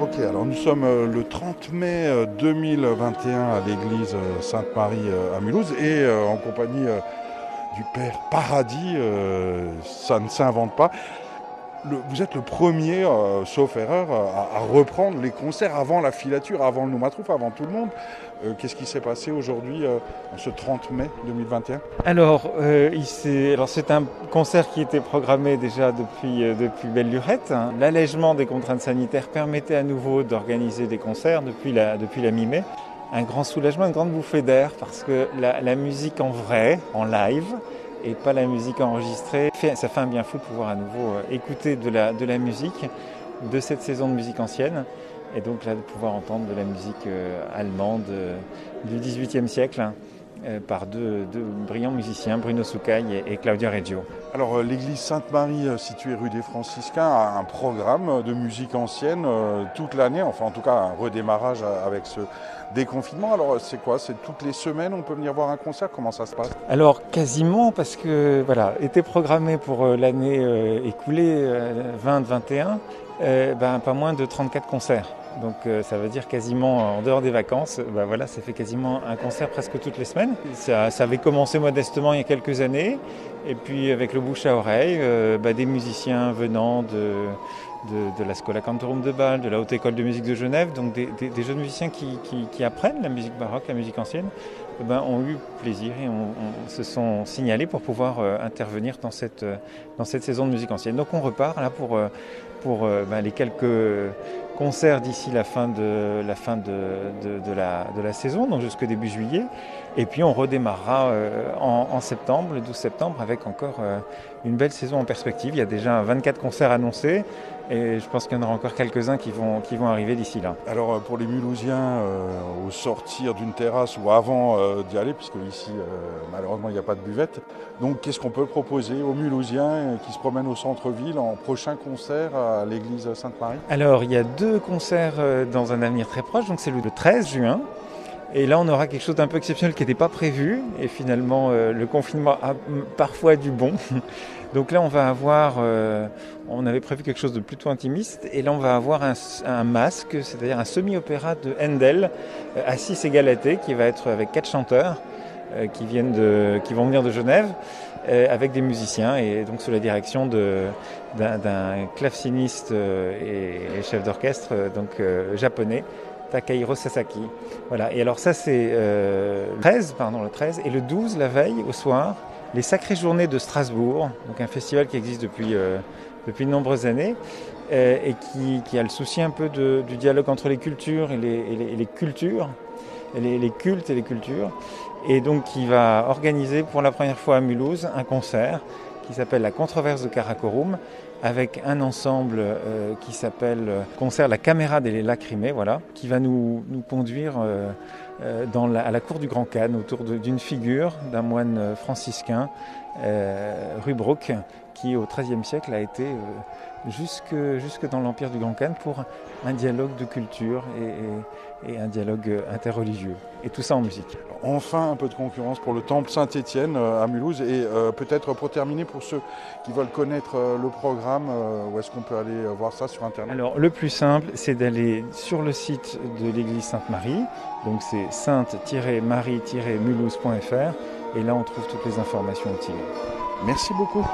Ok, alors nous sommes euh, le 30 mai euh, 2021 à l'église euh, Sainte-Marie euh, à Mulhouse et euh, en compagnie euh, du Père Paradis, euh, ça ne s'invente pas. Vous êtes le premier, euh, sauf erreur, à, à reprendre les concerts avant la filature, avant le Noumatrouf, avant tout le monde. Euh, Qu'est-ce qui s'est passé aujourd'hui, euh, ce 30 mai 2021 Alors, euh, c'est un concert qui était programmé déjà depuis, euh, depuis belle lurette. hein. L'allègement des contraintes sanitaires permettait à nouveau d'organiser des concerts depuis la, depuis la mi-mai. Un grand soulagement, une grande bouffée d'air parce que la musique en vrai, en live, et pas la musique enregistrée, ça fait un bien fou de pouvoir à nouveau euh, écouter de la, musique de cette saison de musique ancienne. Et donc là, de pouvoir entendre de la musique euh, allemande euh, du XVIIIe siècle hein, par deux, brillants musiciens, Bruno Soucaille et Claudia Reggio. Alors, euh, l'église Sainte-Marie, euh, située rue des Franciscains, a un programme de musique ancienne euh, toute l'année, enfin en tout cas un redémarrage avec ce déconfinement. Alors, c'est quoi? C'est toutes les semaines, on peut venir voir un concert? Comment ça se passe? Alors quasiment parce que voilà, était programmé pour l'année écoulée euh, 2021, euh, ben, pas moins de 34 concerts. Donc euh, ça veut dire quasiment en dehors des vacances, ben voilà, ça fait quasiment un concert presque toutes les semaines. Ça, avait commencé modestement il y a quelques années, et puis avec le bouche à oreille, euh, ben, des musiciens venant de, de, la Scola Cantorum de Bâle, de la Haute École de musique de Genève, donc des, jeunes musiciens qui, qui- apprennent la musique baroque, la musique ancienne, eh ben, ont eu plaisir et on, se sont signalés pour pouvoir euh, intervenir dans cette, euh, dans cette saison de musique ancienne. Donc on repart là pour, pour euh, ben, les quelques concerts d'ici la fin de la, fin de, de, la, de la saison, donc jusqu'au début juillet. Et puis on redémarrera euh, en, septembre, le 12 septembre, avec encore euh, une belle saison en perspective. Il y a déjà 24 concerts annoncés et je pense qu'il y en aura encore quelques-uns qui vont, qui vont arriver d'ici là. Alors, pour les Mulhousiens, au sortir d'une terrasse ou avant d'y aller, puisque ici, malheureusement, il n'y a pas de buvette. Donc, qu'est-ce qu'on peut proposer aux Mulhousiens qui se promènent au centre-ville en prochain concert l'église Sainte-Marie Alors, il y a deux concerts euh, dans un avenir très proche. Donc, c'est le 13 juin. Et là, on aura quelque chose d'un peu exceptionnel qui n'était pas prévu. Et finalement, euh, le confinement a parfois du bon. Donc là, on va avoir, euh, on avait prévu quelque chose de plutôt intimiste. Et là, on va avoir un, masque, c'est-à-dire un semi-opéra de Handel, euh, Assis et Galatée, qui va être avec quatre chanteurs qui, viennent de, qui vont venir de Genève, avec des musiciens. Et donc, sous la direction d'un, claveciniste euh, et, chef d'orchestre euh, donc euh, japonais, Takahiro Sasaki. Voilà. Et alors ça c'est euh, le 13, pardon, le 13 et le 12 la veille au soir, les Sacrées Journées de Strasbourg, donc un festival qui existe depuis euh, depuis de nombreuses années euh, et qui, a le souci un peu du dialogue entre les cultures et les, cultures, les, cultes et les cultures, et donc qui va organiser pour la première fois à Mulhouse un concert qui s'appelle la Controverse de Karakorum, avec un ensemble euh, qui s'appelle euh, Concert La Caméra des Lacrymées, voilà, qui va nous, nous conduire euh, à la cour du Grand Khan autour d'une figure d'un moine franciscain, euh, qui au XIIIe siècle a été euh, jusque, jusque dans l'empire du Grand Khan pour un dialogue de culture et, et- et un dialogue interreligieux. Et tout ça en musique. Enfin, un peu de concurrence pour le temple Saint-Étienne euh, à Mulhouse. Et euh, peut-être pour terminer, pour ceux qui veulent connaître le programme, euh, où est-ce qu'on peut aller voir ça sur Internet? Alors le plus simple, c'est d'aller sur le site de l'église Sainte-Marie, donc c'est sainte-marie-mulhouse.fr, et là on trouve toutes les informations utiles. Merci beaucoup.